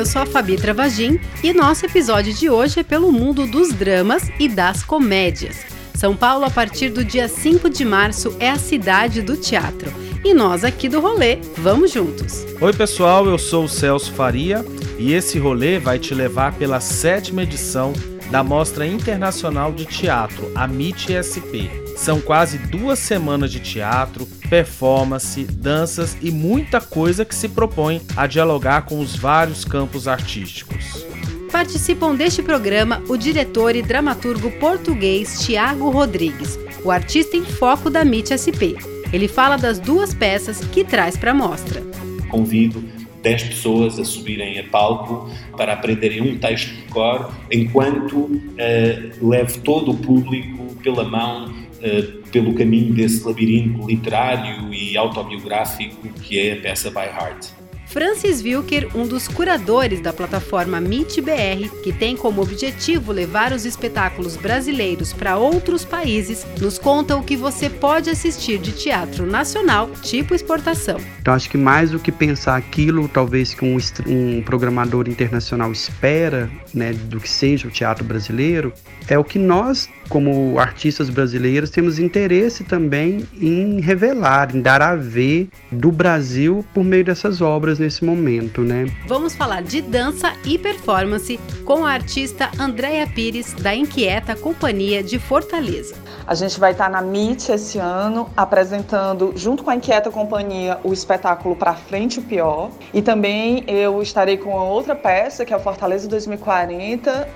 eu sou a Fabi Travagin e nosso episódio de hoje é pelo mundo dos dramas e das comédias. São Paulo, a partir do dia 5 de março, é a cidade do teatro. E nós aqui do rolê, vamos juntos. Oi, pessoal, eu sou o Celso Faria e esse rolê vai te levar pela sétima edição da Mostra Internacional de Teatro, a MIT SP. São quase duas semanas de teatro, performance, danças e muita coisa que se propõe a dialogar com os vários campos artísticos. Participam deste programa o diretor e dramaturgo português Tiago Rodrigues, o artista em foco da MIT SP. Ele fala das duas peças que traz para a mostra. Convido 10 pessoas a subirem a palco para aprenderem um texto de cor, enquanto uh, levo todo o público pela mão uh, pelo caminho desse labirinto literário e autobiográfico que é a peça By Heart. Francis Wilker, um dos curadores da plataforma MIT-BR, que tem como objetivo levar os espetáculos brasileiros para outros países, nos conta o que você pode assistir de teatro nacional, tipo exportação. Então, acho que mais do que pensar aquilo, talvez que um, um programador internacional espera, né, do que seja o teatro brasileiro, é o que nós, como artistas brasileiros, temos interesse também em revelar, em dar a ver do Brasil por meio dessas obras nesse momento, né? Vamos falar de dança e performance com a artista Andréia Pires, da Inquieta Companhia de Fortaleza. A gente vai estar na MIT esse ano apresentando, junto com a Inquieta Companhia, o espetáculo Pra Frente o Pior. E também eu estarei com outra peça, que é o Fortaleza 2040.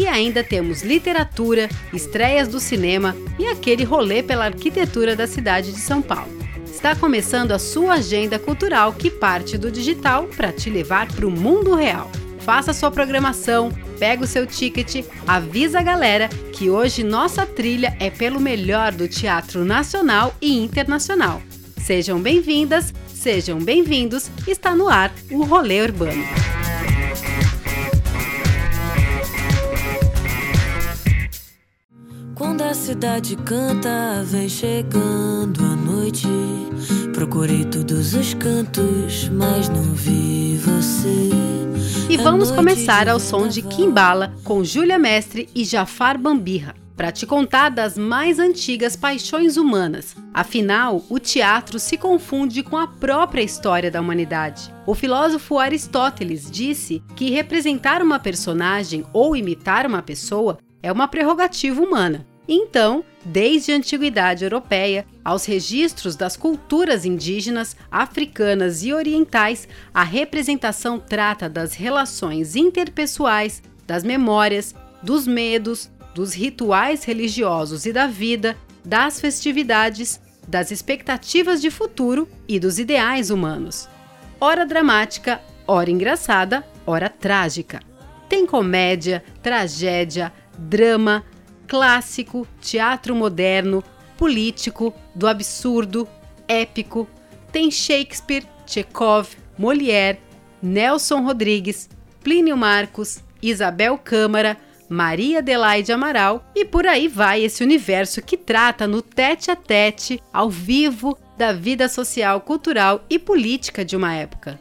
E ainda temos literatura, estreias do cinema e aquele rolê pela arquitetura da cidade de São Paulo. Está começando a sua agenda cultural que parte do digital para te levar para o mundo real. Faça sua programação, pega o seu ticket, avisa a galera que hoje nossa trilha é pelo melhor do teatro nacional e internacional. Sejam bem-vindas, sejam bem-vindos. Está no ar o Rolê Urbano. Quando a cidade canta, vem chegando a noite. Procurei todos os cantos, mas não vi você. E vamos começar ao som de Kimbala com Júlia Mestre e Jafar Bambirra para te contar das mais antigas paixões humanas. Afinal, o teatro se confunde com a própria história da humanidade. O filósofo Aristóteles disse que representar uma personagem ou imitar uma pessoa é uma prerrogativa humana. Então, desde a antiguidade europeia aos registros das culturas indígenas, africanas e orientais, a representação trata das relações interpessoais, das memórias, dos medos, dos rituais religiosos e da vida, das festividades, das expectativas de futuro e dos ideais humanos. Ora dramática, ora engraçada, ora trágica. Tem comédia, tragédia, drama, clássico, teatro moderno, político, do absurdo, épico. Tem Shakespeare, Chekhov, Molière, Nelson Rodrigues, Plínio Marcos, Isabel Câmara, Maria Adelaide Amaral e por aí vai esse universo que trata no tete a tete, ao vivo, da vida social, cultural e política de uma época.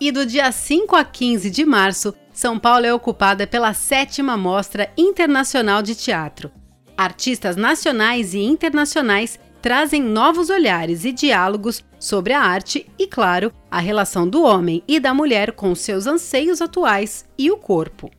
E do dia 5 a 15 de março, são Paulo é ocupada pela sétima Mostra Internacional de Teatro. Artistas nacionais e internacionais trazem novos olhares e diálogos sobre a arte e, claro, a relação do homem e da mulher com seus anseios atuais e o corpo.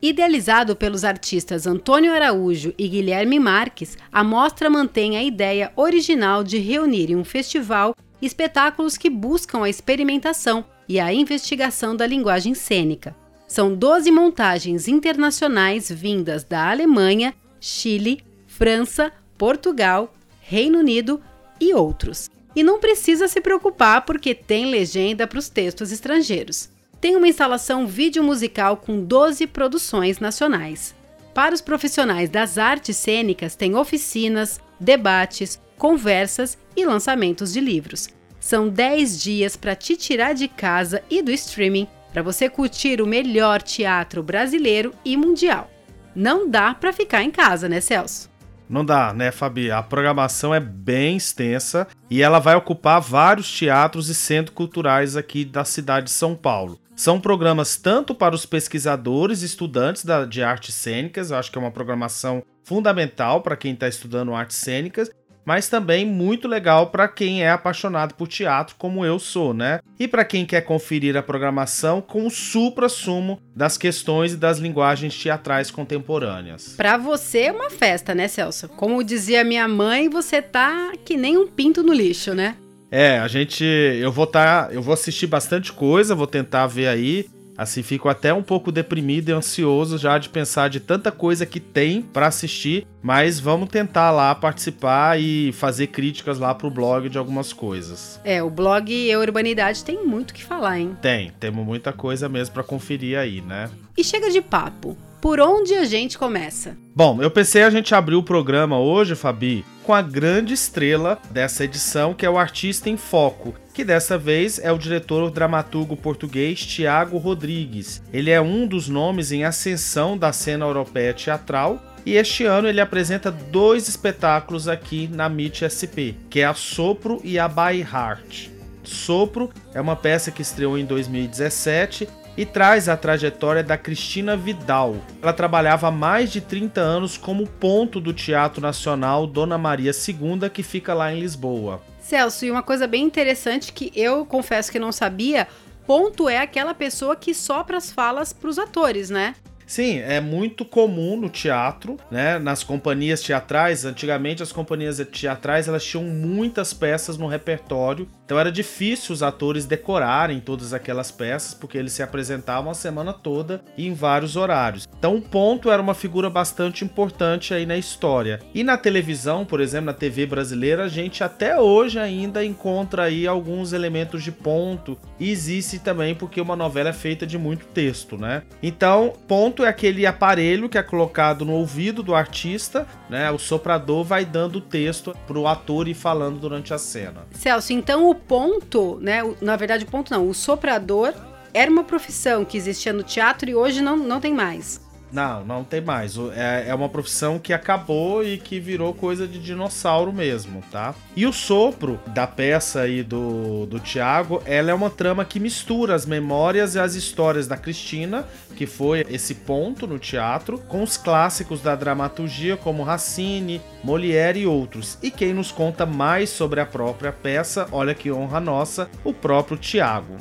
Idealizado pelos artistas Antônio Araújo e Guilherme Marques, a mostra mantém a ideia original de reunir em um festival espetáculos que buscam a experimentação e a investigação da linguagem cênica. São 12 montagens internacionais vindas da Alemanha, Chile, França, Portugal, Reino Unido e outros. E não precisa se preocupar porque tem legenda para os textos estrangeiros. Tem uma instalação vídeo musical com 12 produções nacionais. Para os profissionais das artes cênicas, tem oficinas, debates, conversas e lançamentos de livros. São 10 dias para te tirar de casa e do streaming para você curtir o melhor teatro brasileiro e mundial. Não dá para ficar em casa, né, Celso? Não dá, né, Fabi? A programação é bem extensa e ela vai ocupar vários teatros e centros culturais aqui da cidade de São Paulo. São programas tanto para os pesquisadores e estudantes da, de artes cênicas, acho que é uma programação fundamental para quem está estudando artes cênicas, mas também muito legal para quem é apaixonado por teatro, como eu sou, né? E para quem quer conferir a programação com o supra-sumo das questões e das linguagens teatrais contemporâneas. Para você é uma festa, né, Celso? Como dizia minha mãe, você tá que nem um pinto no lixo, né? É, a gente. Eu vou tá. Eu vou assistir bastante coisa, vou tentar ver aí. Assim, fico até um pouco deprimido e ansioso já de pensar de tanta coisa que tem para assistir, mas vamos tentar lá participar e fazer críticas lá pro blog de algumas coisas. É, o blog Eu Urbanidade tem muito que falar, hein? Tem, temos muita coisa mesmo para conferir aí, né? E chega de papo. Por onde a gente começa? Bom, eu pensei a gente abrir o programa hoje, Fabi, com a grande estrela dessa edição, que é o Artista em Foco, que dessa vez é o diretor dramaturgo português Tiago Rodrigues. Ele é um dos nomes em ascensão da cena europeia teatral e este ano ele apresenta dois espetáculos aqui na MIT SP, que é a Sopro e a By Heart. Sopro é uma peça que estreou em 2017 e traz a trajetória da Cristina Vidal. Ela trabalhava há mais de 30 anos como ponto do Teatro Nacional Dona Maria II, que fica lá em Lisboa. Celso, e uma coisa bem interessante que eu confesso que não sabia, ponto é aquela pessoa que sopra as falas para os atores, né? Sim, é muito comum no teatro, né? Nas companhias teatrais, antigamente as companhias teatrais elas tinham muitas peças no repertório, então era difícil os atores decorarem todas aquelas peças porque eles se apresentavam a semana toda e em vários horários. Então o ponto era uma figura bastante importante aí na história. E na televisão, por exemplo, na TV brasileira, a gente até hoje ainda encontra aí alguns elementos de ponto e existe também porque uma novela é feita de muito texto, né? Então, ponto é aquele aparelho que é colocado no ouvido do artista, né? O soprador vai dando o texto pro ator ir falando durante a cena. Celso, então o ponto, né? Na verdade, o ponto não, o soprador era uma profissão que existia no teatro e hoje não, não tem mais. Não, não tem mais. É, é uma profissão que acabou e que virou coisa de dinossauro mesmo, tá? E o sopro da peça aí do, do Tiago, ela é uma trama que mistura as memórias e as histórias da Cristina, que foi esse ponto no teatro, com os clássicos da dramaturgia como Racine, Molière e outros. E quem nos conta mais sobre a própria peça, olha que honra nossa, o próprio Tiago.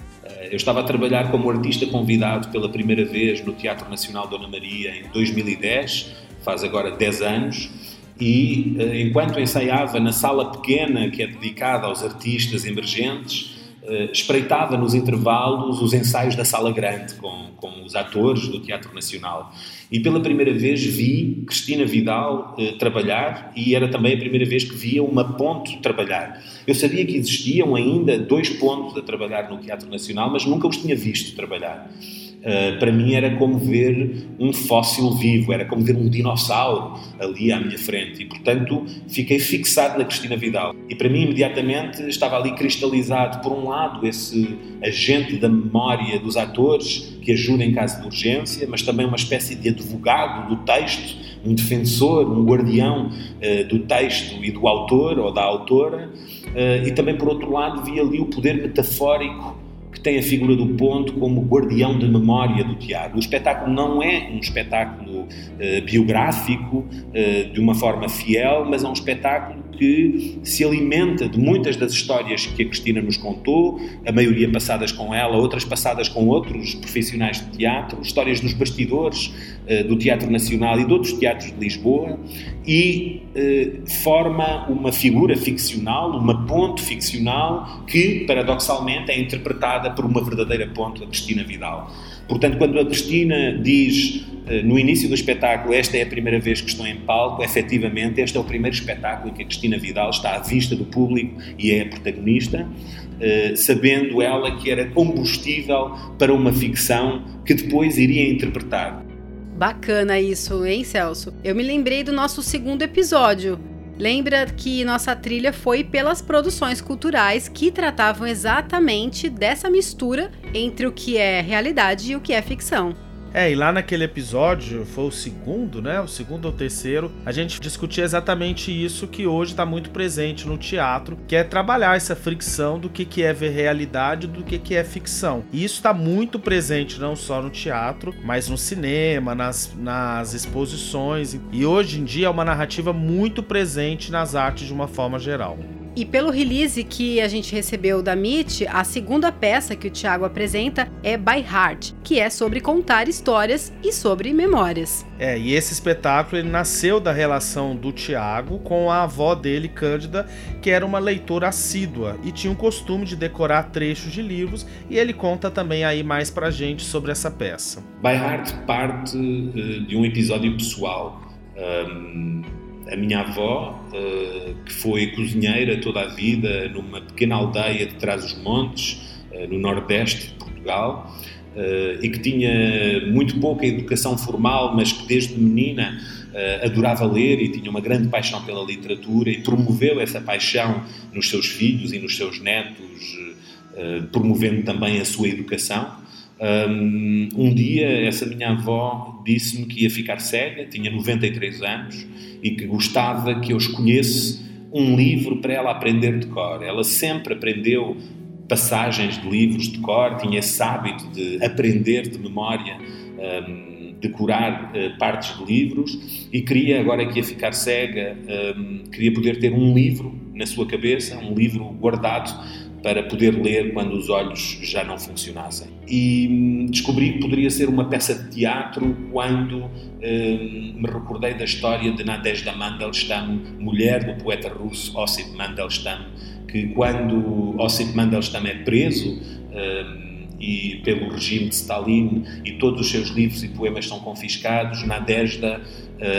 Eu estava a trabalhar como artista convidado pela primeira vez no Teatro Nacional Dona Maria em 2010, faz agora 10 anos, e eh, enquanto ensaiava na sala pequena que é dedicada aos artistas emergentes, eh, espreitava nos intervalos os ensaios da sala grande com, com os atores do Teatro Nacional. E pela primeira vez vi Cristina Vidal eh, trabalhar e era também a primeira vez que via uma ponte trabalhar. Eu sabia que existiam ainda dois pontos a trabalhar no Teatro Nacional, mas nunca os tinha visto trabalhar. Uh, para mim era como ver um fóssil vivo, era como ver um dinossauro ali à minha frente e, portanto, fiquei fixado na Cristina Vidal. E para mim, imediatamente, estava ali cristalizado, por um lado, esse agente da memória dos atores que ajuda em caso de urgência, mas também uma espécie de advogado do texto, um defensor, um guardião uh, do texto e do autor ou da autora. Uh, e também, por outro lado, vi ali o poder metafórico que tem a figura do ponto como guardião de memória do teatro. O espetáculo não é um espetáculo uh, biográfico de uma forma fiel, mas é um espetáculo que se alimenta de muitas das histórias que a Cristina nos contou, a maioria passadas com ela, outras passadas com outros profissionais de teatro, histórias dos bastidores uh, do Teatro Nacional e de outros teatros de Lisboa, e uh, forma uma figura ficcional, uma ponte ficcional que, paradoxalmente, é interpretada por uma verdadeira ponte, a Cristina Vidal. Portanto, quando a Cristina diz eh, no início do espetáculo, esta é a primeira vez que estou em palco, efetivamente, este é o primeiro espetáculo em que a Cristina Vidal está à vista do público e é a protagonista, eh, sabendo ela que era combustível para uma ficção que depois iria interpretar. Bacana isso, hein, Celso? Eu me lembrei do nosso segundo episódio, Lembra que nossa trilha foi pelas produções culturais que tratavam exatamente dessa mistura entre o que é realidade e o que é ficção. É, e lá naquele episódio, foi o segundo, né? O segundo ou terceiro, a gente discutia exatamente isso que hoje está muito presente no teatro, que é trabalhar essa fricção do que, que é ver realidade do que, que é ficção. E isso está muito presente não só no teatro, mas no cinema, nas, nas exposições. E hoje em dia é uma narrativa muito presente nas artes de uma forma geral. E pelo release que a gente recebeu da MIT, a segunda peça que o Thiago apresenta é By Heart, que é sobre contar histórias e sobre memórias. É, e esse espetáculo ele nasceu da relação do Tiago com a avó dele, Cândida, que era uma leitora assídua e tinha o costume de decorar trechos de livros, e ele conta também aí mais pra gente sobre essa peça. By Heart parte uh, de um episódio pessoal. Um a minha avó, eh, que foi cozinheira toda a vida numa pequena aldeia de Trás-os-Montes, eh, no nordeste de Portugal, eh, e que tinha muito pouca educação formal, mas que desde menina adorava ler e tinha uma grande paixão pela literatura e promoveu essa paixão nos seus filhos e nos seus netos, promovendo também a sua educação. Um, dia, essa minha avó disse-me que ia ficar cega, tinha 93 anos, e que gostava que eu escolhesse um livro para ela aprender de cor. Ela sempre aprendeu passagens de livros de cor, tinha esse hábito de aprender de memória, um, decorar uh, partes de livros e queria, agora que ia ficar cega, um, queria poder ter um livro na sua cabeça, um livro guardado para poder ler quando os olhos já não funcionassem. E hum, descobri que poderia ser uma peça de teatro quando hum, me recordei da história de Nadezhda Mandelstam, mulher do poeta russo Ossip Mandelstam, que quando Ossip Mandelstam é preso hum, e pelo regime de Stalin e todos os seus livros e poemas são confiscados, Nadezhda,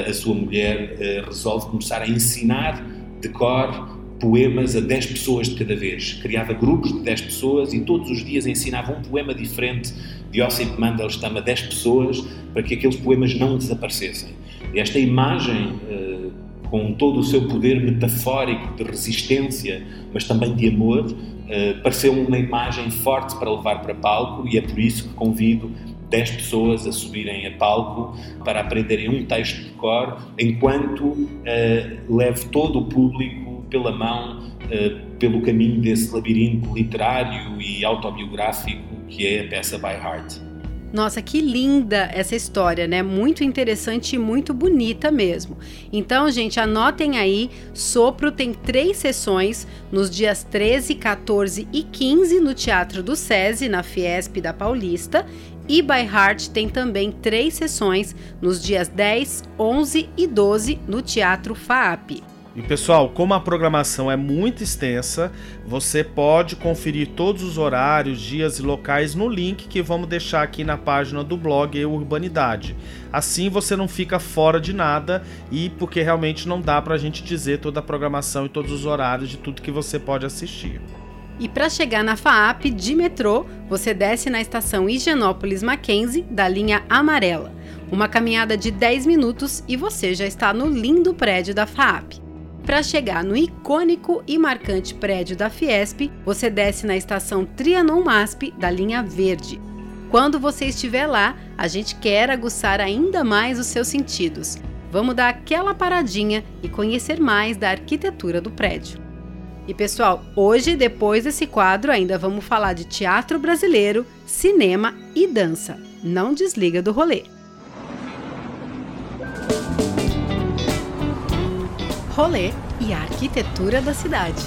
a sua mulher, resolve começar a ensinar de cor poemas a 10 pessoas de cada vez. Criava grupos de 10 pessoas e todos os dias ensinava um poema diferente de Ossip Mandelstam a 10 pessoas para que aqueles poemas não desaparecessem. E esta imagem, uh, com todo o seu poder metafórico de resistência, mas também de amor, uh, pareceu uma imagem forte para levar para palco e é por isso que convido 10 pessoas a subirem a palco para aprenderem um texto de cor, enquanto uh, leve todo o público pela mão, uh, pelo caminho desse labirinto literário e autobiográfico que é a peça By Heart. Nossa, que linda essa história, né? Muito interessante e muito bonita mesmo. Então, gente, anotem aí: Sopro tem três sessões nos dias 13, 14 e 15 no Teatro do SESI, na Fiesp da Paulista. E By Heart tem também três sessões nos dias 10, 11 e 12 no Teatro FAAP. E pessoal, como a programação é muito extensa, você pode conferir todos os horários, dias e locais no link que vamos deixar aqui na página do blog Urbanidade. Assim você não fica fora de nada e porque realmente não dá para a gente dizer toda a programação e todos os horários de tudo que você pode assistir. E para chegar na FAAP de metrô, você desce na estação Higienópolis Mackenzie da linha amarela. Uma caminhada de 10 minutos e você já está no lindo prédio da FAAP. Para chegar no icônico e marcante prédio da Fiesp, você desce na estação Trianon MASP da linha verde. Quando você estiver lá, a gente quer aguçar ainda mais os seus sentidos. Vamos dar aquela paradinha e conhecer mais da arquitetura do prédio. E pessoal, hoje, depois desse quadro, ainda vamos falar de teatro brasileiro, cinema e dança. Não desliga do rolê. Rolê e a arquitetura da cidade.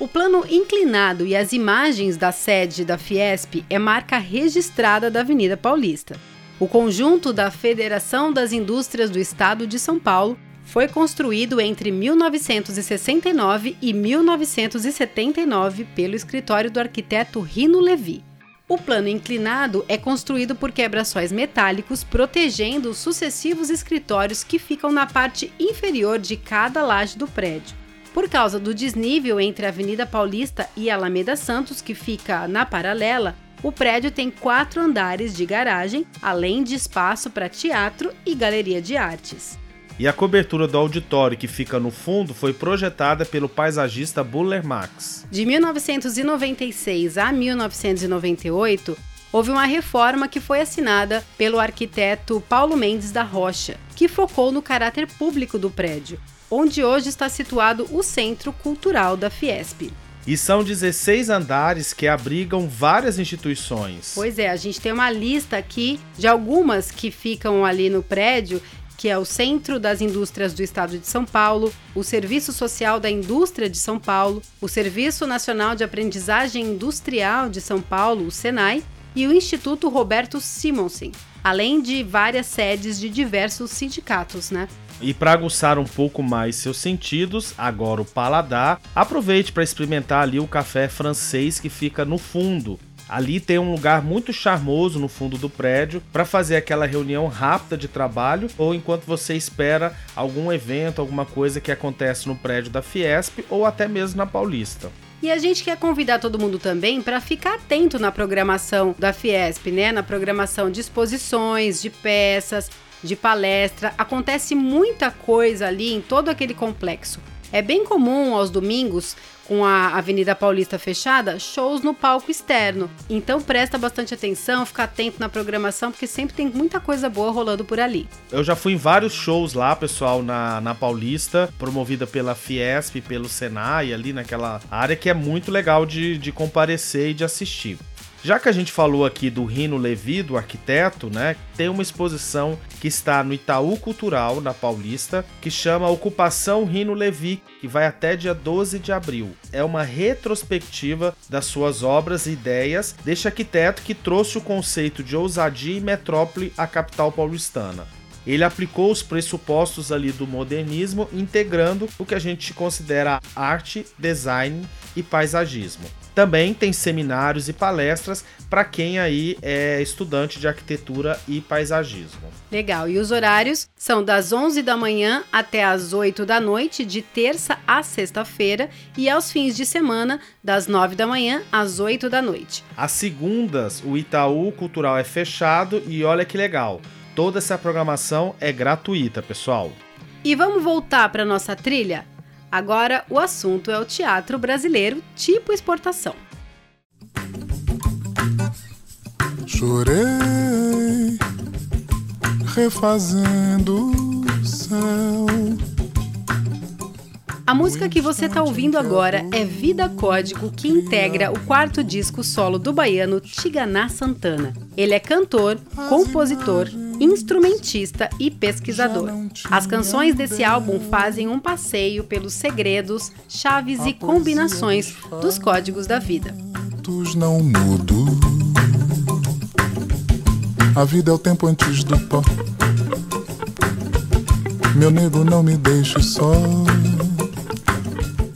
O plano inclinado e as imagens da sede da Fiesp é marca registrada da Avenida Paulista. O conjunto da Federação das Indústrias do Estado de São Paulo foi construído entre 1969 e 1979 pelo escritório do arquiteto Rino Levi. O plano inclinado é construído por quebra-sóis metálicos protegendo os sucessivos escritórios que ficam na parte inferior de cada laje do prédio. Por causa do desnível entre a Avenida Paulista e a Alameda Santos, que fica na paralela, O prédio tem quatro andares de garagem, além de espaço para teatro e galeria de artes. E a cobertura do auditório que fica no fundo foi projetada pelo paisagista Buller Max. De 1996 a 1998, houve uma reforma que foi assinada pelo arquiteto Paulo Mendes da Rocha, que focou no caráter público do prédio, onde hoje está situado o Centro Cultural da Fiesp. E são 16 andares que abrigam várias instituições. Pois é, a gente tem uma lista aqui de algumas que ficam ali no prédio que é o Centro das Indústrias do Estado de São Paulo, o Serviço Social da Indústria de São Paulo, o Serviço Nacional de Aprendizagem Industrial de São Paulo, o SENAI, e o Instituto Roberto Simonsen, além de várias sedes de diversos sindicatos, né? E para aguçar um pouco mais seus sentidos, agora o paladar, aproveite para experimentar ali o café francês que fica no fundo. Ali tem um lugar muito charmoso no fundo do prédio para fazer aquela reunião rápida de trabalho ou enquanto você espera algum evento, alguma coisa que acontece no prédio da Fiesp ou até mesmo na Paulista. E a gente quer convidar todo mundo também para ficar atento na programação da Fiesp, né? Na programação de exposições, de peças, de palestra. Acontece muita coisa ali em todo aquele complexo. É bem comum aos domingos, com a Avenida Paulista fechada, shows no palco externo. Então presta bastante atenção, fica atento na programação, porque sempre tem muita coisa boa rolando por ali. Eu já fui em vários shows lá, pessoal, na, na Paulista, promovida pela Fiesp, pelo Senai, ali naquela área que é muito legal de, de comparecer e de assistir. Já que a gente falou aqui do Rino Levi, do arquiteto, né? Tem uma exposição que está no Itaú Cultural, na Paulista, que chama Ocupação Rino Levi, que vai até dia 12 de abril. É uma retrospectiva das suas obras e ideias deste arquiteto que trouxe o conceito de ousadia e metrópole à capital paulistana ele aplicou os pressupostos ali do modernismo, integrando o que a gente considera arte, design e paisagismo. Também tem seminários e palestras para quem aí é estudante de arquitetura e paisagismo. Legal. E os horários são das 11 da manhã até as 8 da noite, de terça a sexta-feira, e aos fins de semana, das 9 da manhã às 8 da noite. Às segundas, o Itaú Cultural é fechado e olha que legal. Toda essa programação é gratuita, pessoal. E vamos voltar para nossa trilha? Agora o assunto é o teatro brasileiro tipo exportação. Chorei, refazendo o céu. A música que você está ouvindo agora é Vida Código, que integra o quarto disco solo do baiano Tiganá Santana. Ele é cantor, compositor, instrumentista e pesquisador. As canções desse álbum fazem um passeio pelos segredos, chaves e combinações dos códigos da vida. Não mudo. A vida é o tempo antes do pó. Meu nego, não me deixe só.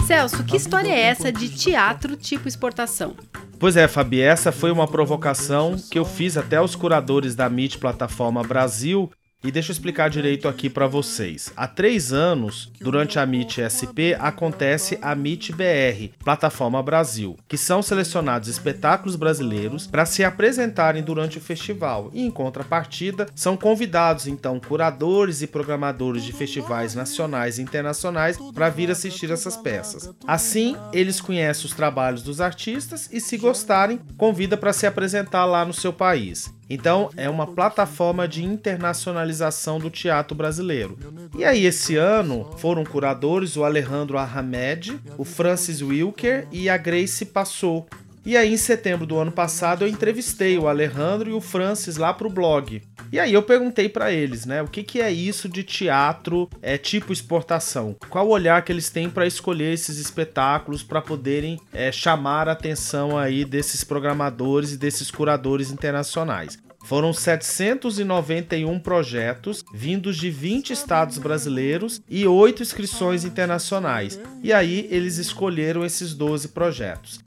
Celso, que história é essa de teatro tipo exportação? Pois é, Fabi, essa foi uma provocação que eu fiz até aos curadores da MIT Plataforma Brasil e deixa eu explicar direito aqui para vocês. Há três anos, durante a MIT SP, acontece a MIT BR, Plataforma Brasil, que são selecionados espetáculos brasileiros para se apresentarem durante o festival. E em contrapartida, são convidados então curadores e programadores de festivais nacionais e internacionais para vir assistir essas peças. Assim, eles conhecem os trabalhos dos artistas e, se gostarem, convida para se apresentar lá no seu país. Então, é uma plataforma de internacionalização do teatro brasileiro. E aí, esse ano, foram curadores o Alejandro Ahmed, o Francis Wilker e a Grace Passou. E aí, em setembro do ano passado, eu entrevistei o Alejandro e o Francis lá pro blog. E aí eu perguntei para eles, né, o que, que é isso de teatro é tipo exportação? Qual o olhar que eles têm para escolher esses espetáculos para poderem é, chamar a atenção aí desses programadores e desses curadores internacionais? Foram 791 projetos vindos de 20 estados brasileiros e 8 inscrições internacionais. E aí eles escolheram esses 12 projetos.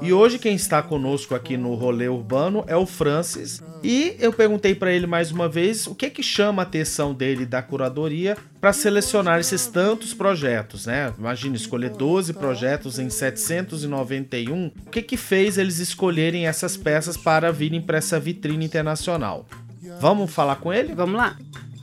E hoje quem está conosco aqui no rolê urbano é o Francis. E eu perguntei para ele mais uma vez o que que chama a atenção dele da curadoria para selecionar esses tantos projetos, né? Imagina escolher 12 projetos em 791. O que que fez eles escolherem essas peças para virem para essa vitrine internacional? Vamos falar com ele? Vamos lá.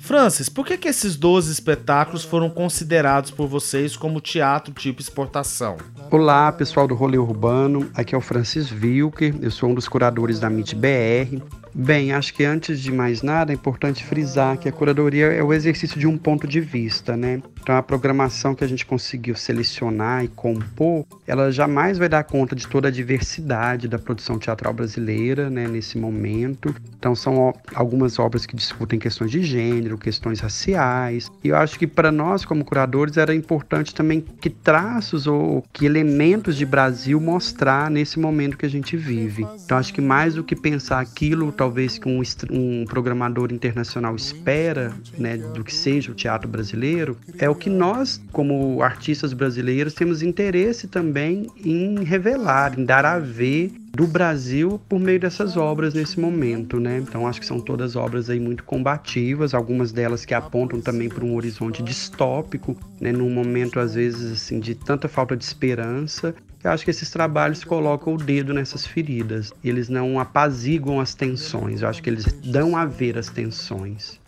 Francis, por que, que esses 12 espetáculos foram considerados por vocês como teatro tipo exportação? Olá, pessoal do Rolê Urbano. Aqui é o Francis Wilker, eu sou um dos curadores da MIT BR. Bem, acho que antes de mais nada é importante frisar que a curadoria é o exercício de um ponto de vista, né? Então a programação que a gente conseguiu selecionar e compor, ela jamais vai dar conta de toda a diversidade da produção teatral brasileira, né, nesse momento. Então são algumas obras que discutem questões de gênero, questões raciais. E eu acho que para nós como curadores era importante também que traços ou que elementos de Brasil mostrar nesse momento que a gente vive. Então acho que mais do que pensar aquilo talvez que um, um programador internacional espera, né, do que seja o teatro brasileiro, é o que nós, como artistas brasileiros, temos interesse também em revelar, em dar a ver do Brasil por meio dessas obras nesse momento, né? Então acho que são todas obras aí muito combativas, algumas delas que apontam também para um horizonte distópico, né? Num momento às vezes assim de tanta falta de esperança eu acho que esses trabalhos colocam o dedo nessas feridas. Eles não apaziguam as tensões. Eu acho que eles dão a ver as tensões.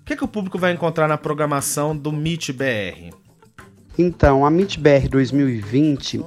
O que, é que o público vai encontrar na programação do MIT BR? Então, a MIT BR 2020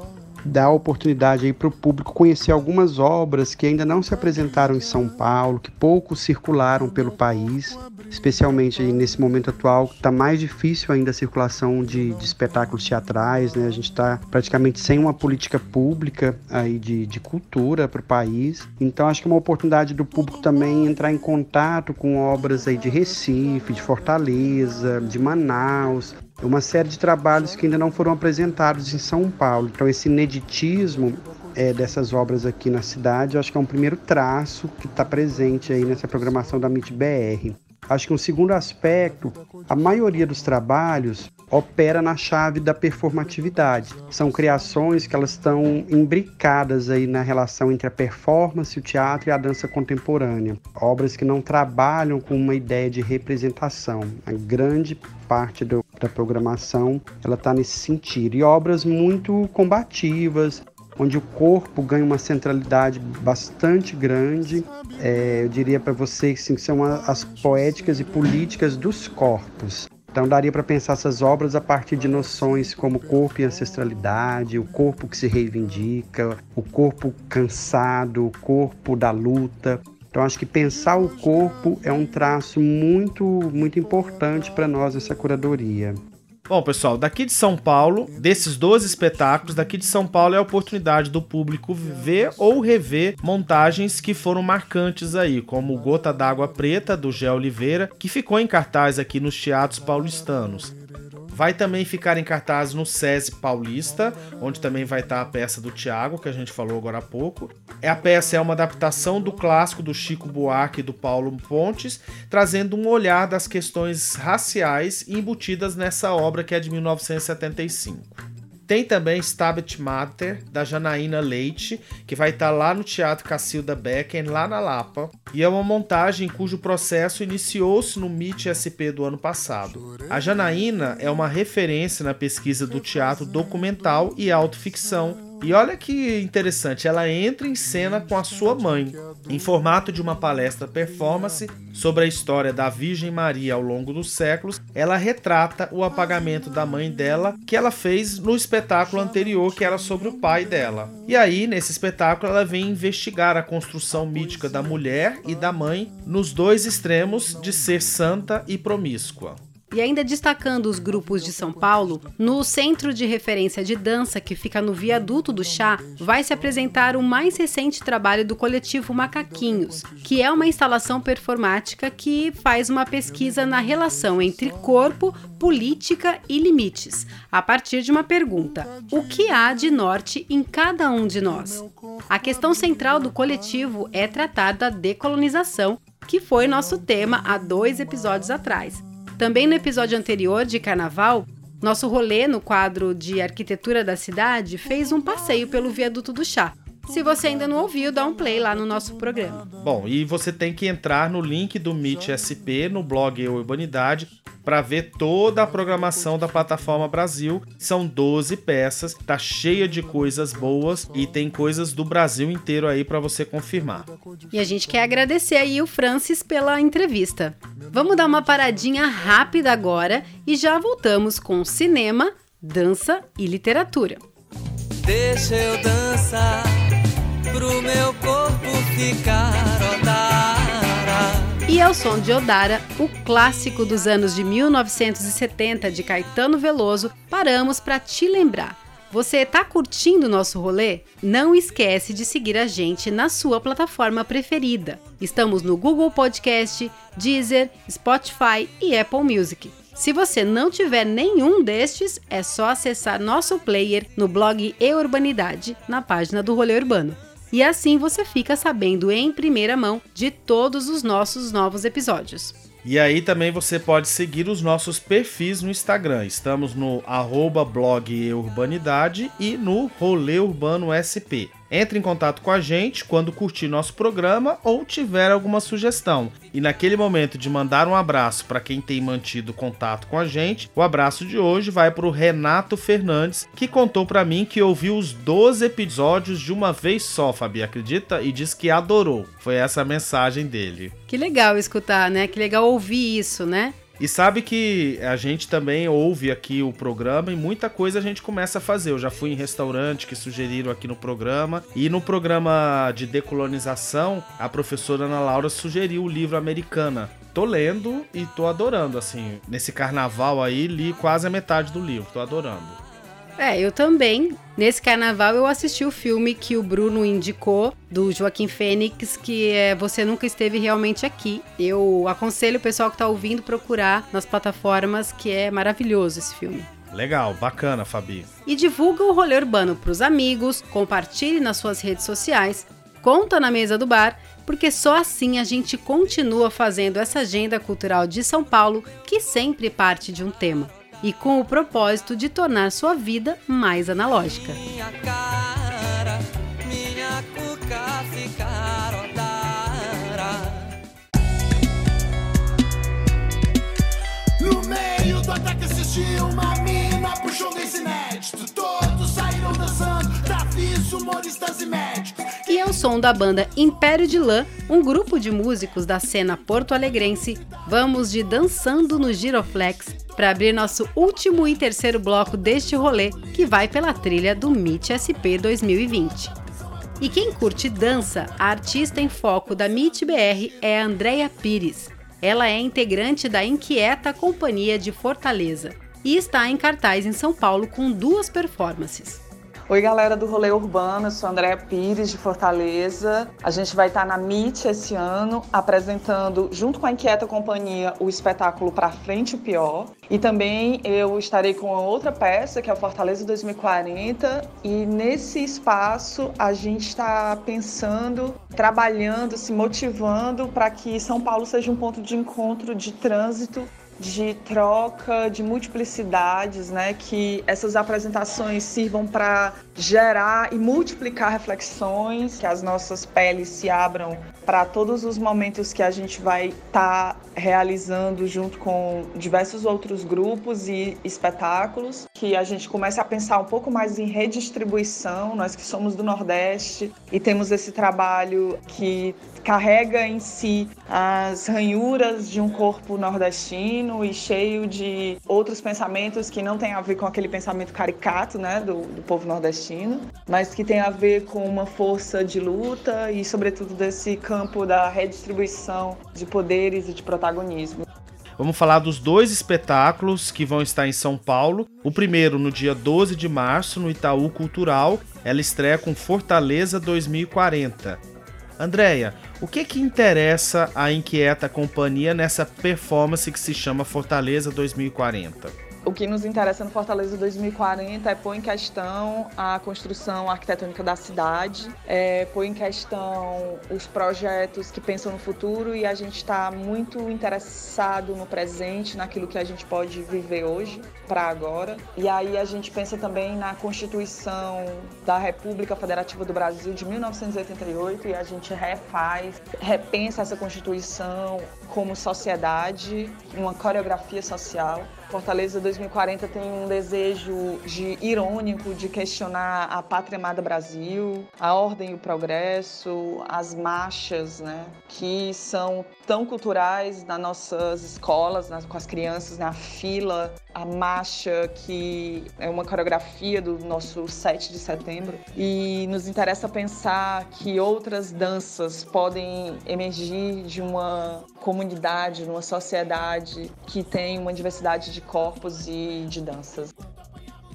dá a oportunidade para o público conhecer algumas obras que ainda não se apresentaram em São Paulo, que pouco circularam pelo país, especialmente nesse momento atual, está mais difícil ainda a circulação de, de espetáculos teatrais, né? A gente está praticamente sem uma política pública aí de, de cultura para o país. Então acho que é uma oportunidade do público também entrar em contato com obras aí de Recife, de Fortaleza, de Manaus, uma série de trabalhos que ainda não foram apresentados em São Paulo. Então, esse ineditismo é, dessas obras aqui na cidade, eu acho que é um primeiro traço que está presente aí nessa programação da MIT BR. Acho que um segundo aspecto, a maioria dos trabalhos opera na chave da performatividade. São criações que elas estão imbricadas aí na relação entre a performance, o teatro e a dança contemporânea. Obras que não trabalham com uma ideia de representação. A grande parte do, da programação ela está nesse sentido. E obras muito combativas, onde o corpo ganha uma centralidade bastante grande. É, eu diria para vocês que são as poéticas e políticas dos corpos. Então daria para pensar essas obras a partir de noções como corpo e ancestralidade, o corpo que se reivindica, o corpo cansado, o corpo da luta. Então acho que pensar o corpo é um traço muito muito importante para nós nessa curadoria. Bom, pessoal, daqui de São Paulo, desses 12 espetáculos, daqui de São Paulo é a oportunidade do público ver ou rever montagens que foram marcantes aí, como Gota d'Água Preta, do Gé Oliveira, que ficou em cartaz aqui nos teatros paulistanos. Vai também ficar em cartaz no SESI Paulista, onde também vai estar a peça do Tiago, que a gente falou agora há pouco. É, a peça é uma adaptação do clássico do Chico Buarque e do Paulo Pontes, trazendo um olhar das questões raciais embutidas nessa obra que é de 1975. Tem também Stabat Mater, da Janaína Leite, que vai estar lá no Teatro Cacilda Becken, lá na Lapa. E é uma montagem cujo processo iniciou-se no MIT SP do ano passado. A Janaína é uma referência na pesquisa do teatro documental e autoficção e olha que interessante, ela entra em cena com a sua mãe, em formato de uma palestra performance sobre a história da Virgem Maria ao longo dos séculos. Ela retrata o apagamento da mãe dela que ela fez no espetáculo anterior, que era sobre o pai dela. E aí, nesse espetáculo, ela vem investigar a construção mítica da mulher e da mãe nos dois extremos de ser santa e promíscua. E ainda destacando os grupos de São Paulo, no Centro de Referência de Dança, que fica no Viaduto do Chá, vai se apresentar o mais recente trabalho do coletivo Macaquinhos, que é uma instalação performática que faz uma pesquisa na relação entre corpo, política e limites, a partir de uma pergunta: o que há de norte em cada um de nós? A questão central do coletivo é tratar da decolonização, que foi nosso tema há dois episódios atrás. Também no episódio anterior de Carnaval, nosso rolê no quadro de arquitetura da cidade fez um passeio pelo viaduto do chá. Se você ainda não ouviu, dá um play lá no nosso programa. Bom, e você tem que entrar no link do Meet SP no blog Eu Urbanidade para ver toda a programação da plataforma Brasil. São 12 peças, tá cheia de coisas boas e tem coisas do Brasil inteiro aí para você confirmar. E a gente quer agradecer aí o Francis pela entrevista. Vamos dar uma paradinha rápida agora e já voltamos com cinema, dança e literatura. Deixa eu dançar pro meu corpo ficar odara. E ao som de Odara, o clássico dos anos de 1970 de Caetano Veloso, paramos para te lembrar. Você está curtindo o nosso rolê? Não esquece de seguir a gente na sua plataforma preferida. Estamos no Google Podcast, Deezer, Spotify e Apple Music. Se você não tiver nenhum destes, é só acessar nosso player no blog E Urbanidade, na página do Rolê Urbano. E assim você fica sabendo em primeira mão de todos os nossos novos episódios. E aí também você pode seguir os nossos perfis no Instagram. Estamos no arroba blog e no Rolê Urbano SP. Entre em contato com a gente quando curtir nosso programa ou tiver alguma sugestão. E naquele momento de mandar um abraço para quem tem mantido contato com a gente, o abraço de hoje vai para o Renato Fernandes, que contou para mim que ouviu os 12 episódios de uma vez só, Fabi, acredita? E diz que adorou. Foi essa a mensagem dele. Que legal escutar, né? Que legal ouvir isso, né? E sabe que a gente também ouve aqui o programa e muita coisa a gente começa a fazer. Eu já fui em restaurante que sugeriram aqui no programa. E no programa de decolonização, a professora Ana Laura sugeriu o livro Americana. Tô lendo e tô adorando, assim. Nesse carnaval aí, li quase a metade do livro. Tô adorando. É, eu também. Nesse carnaval eu assisti o filme que o Bruno indicou, do Joaquim Fênix, que é Você Nunca Esteve Realmente Aqui. Eu aconselho o pessoal que está ouvindo procurar nas plataformas, que é maravilhoso esse filme. Legal, bacana, Fabi. E divulga o rolê urbano para os amigos, compartilhe nas suas redes sociais, conta na mesa do bar, porque só assim a gente continua fazendo essa agenda cultural de São Paulo, que sempre parte de um tema e com o propósito de tornar sua vida mais analógica. Minha cara, minha cuca. No meio do ataque assisti uma mina puxou desse inédito. Todos saíram dançando, humoristas e médicos. E ao som da banda Império de Lã, um grupo de músicos da cena porto-alegrense, vamos de Dançando no Giroflex para abrir nosso último e terceiro bloco deste rolê, que vai pela trilha do Meet SP 2020. E quem curte dança, a artista em foco da Meet BR é a Andrea Pires. Ela é integrante da Inquieta Companhia de Fortaleza e está em cartaz em São Paulo com duas performances. Oi, galera do Rolê Urbano, eu sou a Andréa Pires, de Fortaleza. A gente vai estar na MIT esse ano, apresentando, junto com a Inquieta Companhia, o espetáculo Pra Frente o Pior. E também eu estarei com outra peça, que é o Fortaleza 2040. E nesse espaço a gente está pensando, trabalhando, se motivando para que São Paulo seja um ponto de encontro de trânsito de troca, de multiplicidades, né? Que essas apresentações sirvam para gerar e multiplicar reflexões, que as nossas peles se abram para todos os momentos que a gente vai estar tá realizando junto com diversos outros grupos e espetáculos, que a gente comece a pensar um pouco mais em redistribuição, nós que somos do Nordeste e temos esse trabalho que carrega em si as ranhuras de um corpo nordestino e cheio de outros pensamentos que não tem a ver com aquele pensamento caricato, né, do, do povo nordestino, mas que tem a ver com uma força de luta e, sobretudo, desse campo da redistribuição de poderes e de protagonismo. Vamos falar dos dois espetáculos que vão estar em São Paulo. O primeiro no dia 12 de março, no Itaú Cultural. Ela estreia com Fortaleza 2040. Andréia, o que que interessa a inquieta companhia nessa performance que se chama Fortaleza 2040? O que nos interessa no Fortaleza 2040 é pôr em questão a construção arquitetônica da cidade, é pôr em questão os projetos que pensam no futuro e a gente está muito interessado no presente, naquilo que a gente pode viver hoje para agora. E aí a gente pensa também na Constituição da República Federativa do Brasil de 1988 e a gente refaz, repensa essa Constituição como sociedade, uma coreografia social. Fortaleza 2040 tem um desejo de irônico de questionar a pátria amada Brasil, a ordem e o progresso, as marchas, né, que são tão culturais nas nossas escolas, nas, com as crianças, né, a fila, a marcha que é uma coreografia do nosso 7 de setembro. E nos interessa pensar que outras danças podem emergir de uma comunidade, numa sociedade que tem uma diversidade de corpos e de danças.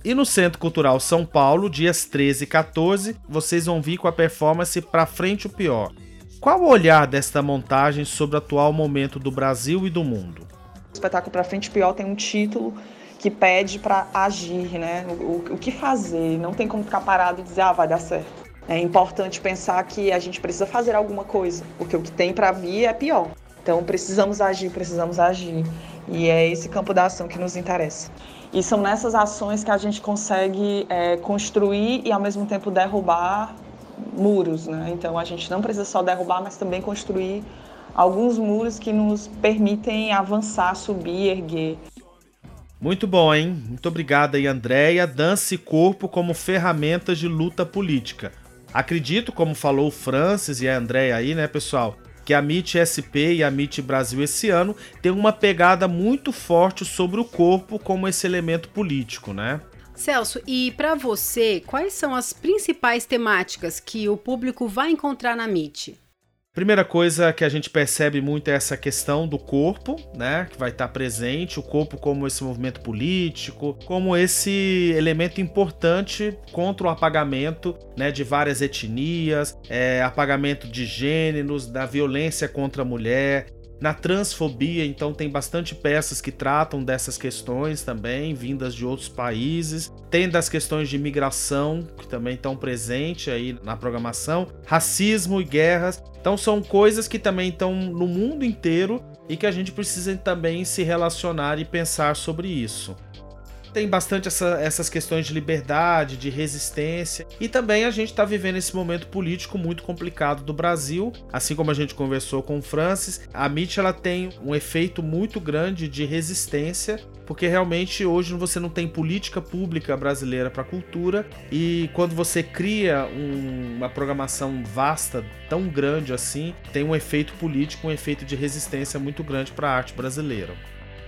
E no Centro Cultural São Paulo, dias 13 e 14, vocês vão vir com a performance Pra Frente o Pior. Qual o olhar desta montagem sobre o atual momento do Brasil e do mundo? O espetáculo Pra Frente o Pior tem um título que pede para agir, né? O, o, o que fazer? Não tem como ficar parado e dizer, ah, vai dar certo. É importante pensar que a gente precisa fazer alguma coisa, porque o que tem para vir é pior. Então precisamos agir, precisamos agir. E é esse campo da ação que nos interessa. E são nessas ações que a gente consegue é, construir e ao mesmo tempo derrubar muros, né? Então a gente não precisa só derrubar, mas também construir alguns muros que nos permitem avançar, subir, erguer. Muito bom, hein? Muito obrigado aí, Andréia. Dança e corpo como ferramentas de luta política. Acredito, como falou o Francis e a Andréia aí, né, pessoal, que a MIT SP e a MIT Brasil esse ano tem uma pegada muito forte sobre o corpo como esse elemento político, né? Celso, e para você, quais são as principais temáticas que o público vai encontrar na MIT? Primeira coisa que a gente percebe muito é essa questão do corpo, né, que vai estar presente, o corpo como esse movimento político, como esse elemento importante contra o apagamento, né, de várias etnias, é, apagamento de gêneros, da violência contra a mulher, na transfobia, então tem bastante peças que tratam dessas questões também, vindas de outros países. Tem das questões de imigração, que também estão presentes aí na programação, racismo e guerras. Então são coisas que também estão no mundo inteiro e que a gente precisa também se relacionar e pensar sobre isso tem bastante essa, essas questões de liberdade, de resistência. E também a gente está vivendo esse momento político muito complicado do Brasil. Assim como a gente conversou com o Francis, a MIT ela tem um efeito muito grande de resistência, porque realmente hoje você não tem política pública brasileira para cultura. E quando você cria um, uma programação vasta, tão grande assim, tem um efeito político, um efeito de resistência muito grande para a arte brasileira.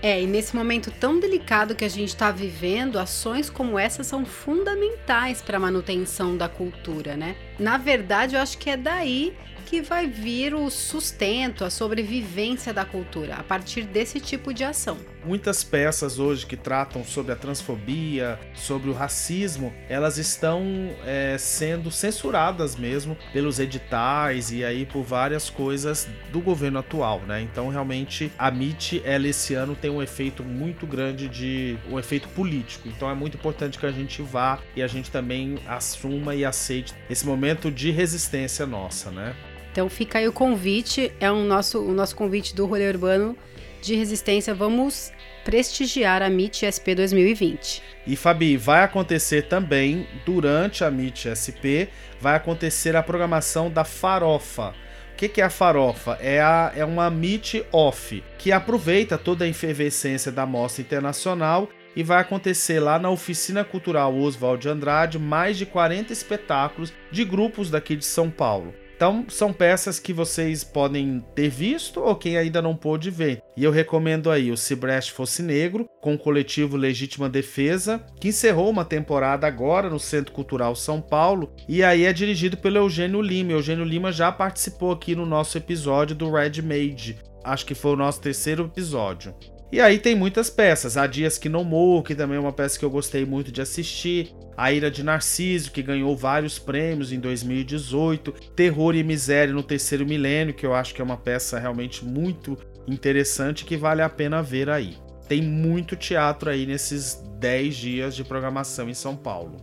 É, e nesse momento tão delicado que a gente está vivendo, ações como essa são fundamentais para a manutenção da cultura, né? Na verdade, eu acho que é daí que vai vir o sustento, a sobrevivência da cultura, a partir desse tipo de ação. Muitas peças hoje que tratam sobre a transfobia, sobre o racismo, elas estão é, sendo censuradas mesmo pelos editais e aí por várias coisas do governo atual, né? Então realmente a MIT, ela esse ano tem um efeito muito grande de um efeito político. Então é muito importante que a gente vá e a gente também assuma e aceite esse momento de resistência nossa, né? Então fica aí o convite, é um nosso, o nosso convite do rolê urbano de resistência. Vamos prestigiar a MIT SP 2020. E Fabi, vai acontecer também durante a MIT SP, vai acontecer a programação da Farofa. O que, que, é a farofa? É, a, é uma meet off que aproveita toda a efervescência da mostra internacional e vai acontecer lá na Oficina Cultural Oswald de Andrade mais de 40 espetáculos de grupos daqui de São Paulo. Então, são peças que vocês podem ter visto ou quem ainda não pôde ver. E eu recomendo aí o Se Brecht Fosse Negro, com o coletivo Legítima Defesa, que encerrou uma temporada agora no Centro Cultural São Paulo, e aí é dirigido pelo Eugênio Lima. Eugênio Lima já participou aqui no nosso episódio do Red Made. Acho que foi o nosso terceiro episódio. E aí tem muitas peças. Há Dias Que Não Morro, que também é uma peça que eu gostei muito de assistir. A Ira de Narciso, que ganhou vários prêmios em 2018. Terror e Miséria no Terceiro Milênio, que eu acho que é uma peça realmente muito interessante que vale a pena ver aí. tem muito teatro aí nesses 10 dias de programação em São Paulo.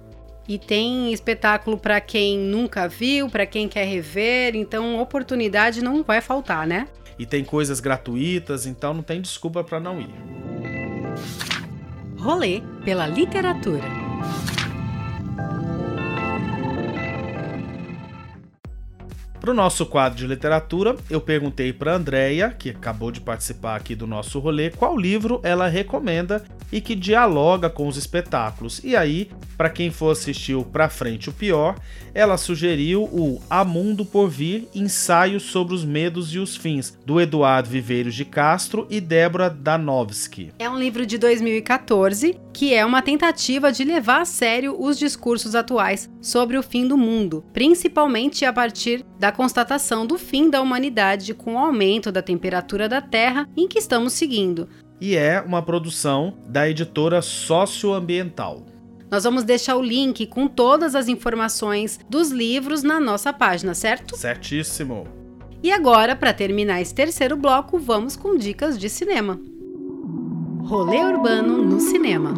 E tem espetáculo para quem nunca viu, para quem quer rever, então oportunidade não vai faltar, né? E tem coisas gratuitas, então não tem desculpa para não ir. Rolê pela literatura. Para o nosso quadro de literatura, eu perguntei para Andreia, que acabou de participar aqui do nosso rolê, qual livro ela recomenda e que dialoga com os espetáculos. E aí, para quem for assistir o Pra Frente o Pior, ela sugeriu o A Mundo por Vir, Ensaio sobre os Medos e os Fins, do Eduardo Viveiros de Castro e Débora Danovski. É um livro de 2014 que é uma tentativa de levar a sério os discursos atuais sobre o fim do mundo, principalmente a partir da constatação do fim da humanidade com o aumento da temperatura da Terra em que estamos seguindo. E é uma produção da editora Socioambiental. Nós vamos deixar o link com todas as informações dos livros na nossa página, certo? Certíssimo. E agora, para terminar esse terceiro bloco, vamos com dicas de cinema. Rolê urbano no cinema.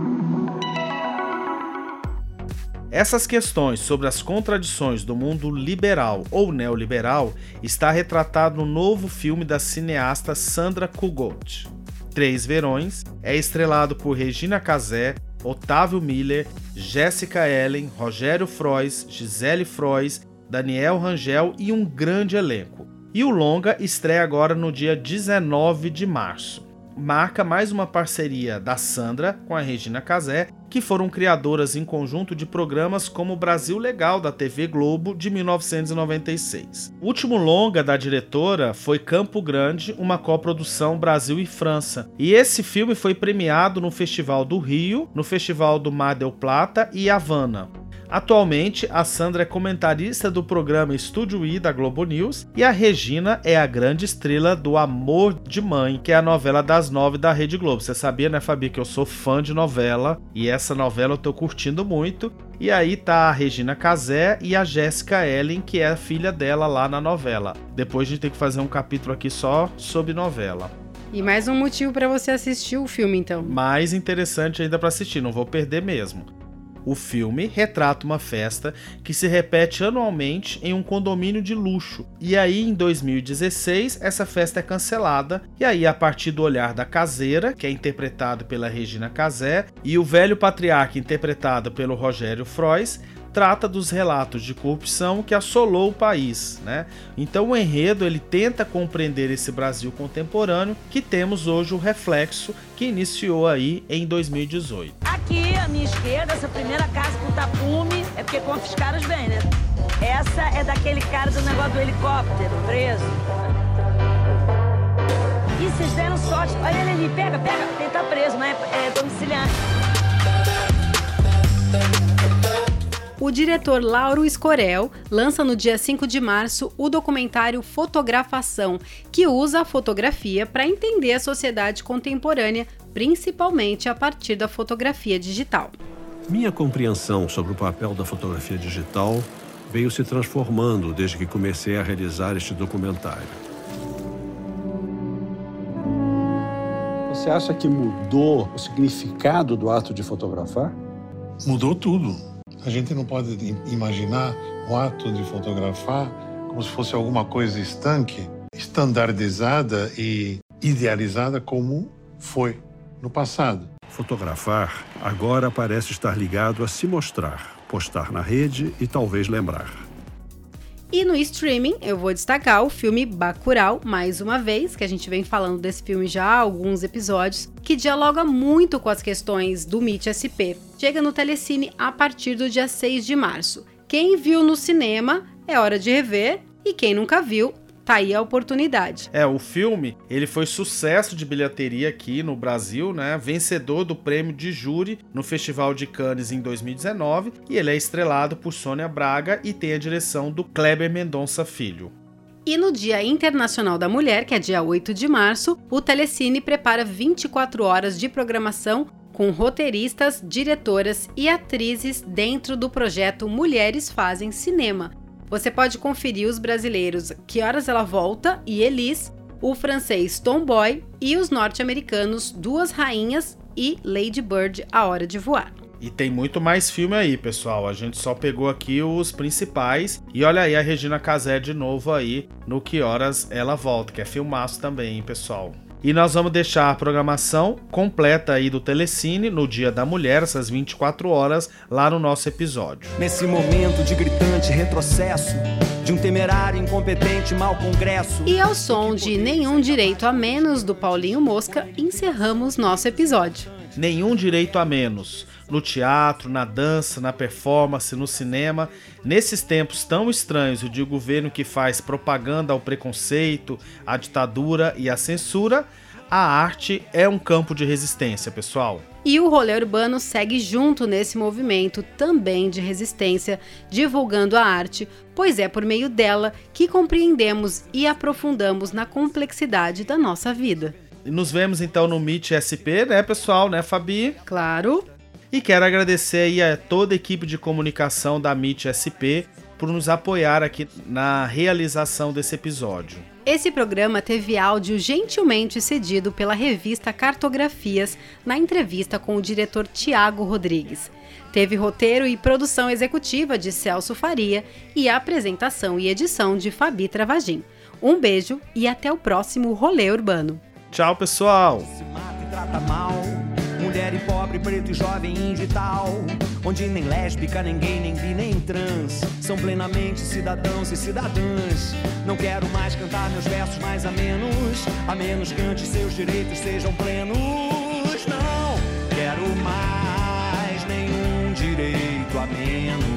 Essas questões sobre as contradições do mundo liberal ou neoliberal está retratado no novo filme da cineasta Sandra Kugot. Três Verões é estrelado por Regina Casé, Otávio Miller, Jéssica Ellen, Rogério Frois, Gisele Frois, Daniel Rangel e um grande elenco. E o longa estreia agora no dia 19 de março marca mais uma parceria da Sandra com a Regina Casé, que foram criadoras em conjunto de programas como Brasil Legal da TV Globo de 1996. O último longa da diretora foi Campo Grande, uma coprodução Brasil e França. E esse filme foi premiado no Festival do Rio, no Festival do Mar del Plata e Havana. Atualmente, a Sandra é comentarista do programa Estúdio I da Globo News e a Regina é a grande estrela do Amor de Mãe, que é a novela das nove da Rede Globo. Você sabia, né, Fabi, que eu sou fã de novela e essa novela eu tô curtindo muito. E aí tá a Regina Casé e a Jéssica Ellen, que é a filha dela lá na novela. Depois a gente tem que fazer um capítulo aqui só sobre novela. E mais um motivo para você assistir o filme, então. Mais interessante ainda para assistir, não vou perder mesmo. O filme retrata uma festa que se repete anualmente em um condomínio de luxo. E aí, em 2016, essa festa é cancelada. E aí, a partir do olhar da caseira, que é interpretado pela Regina Casé, e o velho patriarca, interpretado pelo Rogério Frois, trata dos relatos de corrupção que assolou o país, né? Então o enredo ele tenta compreender esse Brasil contemporâneo que temos hoje o reflexo que iniciou aí em 2018. Aqui à minha esquerda, essa primeira casa com tapume, é porque confiscaram os bens, né? Essa é daquele cara do negócio do helicóptero, preso. E vocês deram sorte. Olha ele ali, pega, pega. Ele tá preso, mas é, é domiciliar. O diretor Lauro Escorel lança no dia 5 de março o documentário Fotografação, que usa a fotografia para entender a sociedade contemporânea, principalmente a partir da fotografia digital. Minha compreensão sobre o papel da fotografia digital veio se transformando desde que comecei a realizar este documentário. Você acha que mudou o significado do ato de fotografar? Mudou tudo. A gente não pode imaginar o ato de fotografar como se fosse alguma coisa estanque, estandardizada e idealizada como foi no passado. Fotografar agora parece estar ligado a se mostrar, postar na rede e talvez lembrar. E no streaming, eu vou destacar o filme Bacurau, mais uma vez, que a gente vem falando desse filme já há alguns episódios, que dialoga muito com as questões do MIT SP. Chega no Telecine a partir do dia 6 de março. Quem viu no cinema é hora de rever, e quem nunca viu Tá aí a oportunidade. É, o filme, ele foi sucesso de bilheteria aqui no Brasil, né? Vencedor do prêmio de júri no Festival de Cannes em 2019, e ele é estrelado por Sônia Braga e tem a direção do Kleber Mendonça Filho. E no Dia Internacional da Mulher, que é dia 8 de março, o Telecine prepara 24 horas de programação com roteiristas, diretoras e atrizes dentro do projeto Mulheres Fazem Cinema, você pode conferir os brasileiros Que Horas Ela Volta e Elis, o francês Tomboy e os norte-americanos Duas Rainhas e Lady Bird, A Hora de Voar. E tem muito mais filme aí, pessoal. A gente só pegou aqui os principais. E olha aí a Regina Casé de novo aí no Que Horas Ela Volta, que é filmaço também, hein, pessoal. E nós vamos deixar a programação completa aí do Telecine no Dia da Mulher, essas 24 horas, lá no nosso episódio. Nesse momento de gritante retrocesso, de um temerário incompetente mau congresso. E ao som de Nenhum Direito a Menos do Paulinho Mosca, encerramos nosso episódio. Nenhum direito a menos. No teatro, na dança, na performance, no cinema, nesses tempos tão estranhos de governo que faz propaganda ao preconceito, à ditadura e à censura, a arte é um campo de resistência, pessoal. E o rolê urbano segue junto nesse movimento também de resistência, divulgando a arte, pois é por meio dela que compreendemos e aprofundamos na complexidade da nossa vida. Nos vemos então no Meet SP, né, pessoal, né, Fabi? Claro. E quero agradecer aí a toda a equipe de comunicação da Meet SP por nos apoiar aqui na realização desse episódio. Esse programa teve áudio gentilmente cedido pela revista Cartografias na entrevista com o diretor Tiago Rodrigues. Teve roteiro e produção executiva de Celso Faria e apresentação e edição de Fabi Travagin. Um beijo e até o próximo Rolê Urbano. Tchau, pessoal! Mulher e pobre, preto e jovem, índio e tal. Onde nem lésbica, gay, nem bi, nem trans são plenamente cidadãos e cidadãs. Não quero mais cantar meus versos mais a menos, a menos que antes seus direitos sejam plenos. Não quero mais nenhum direito a menos.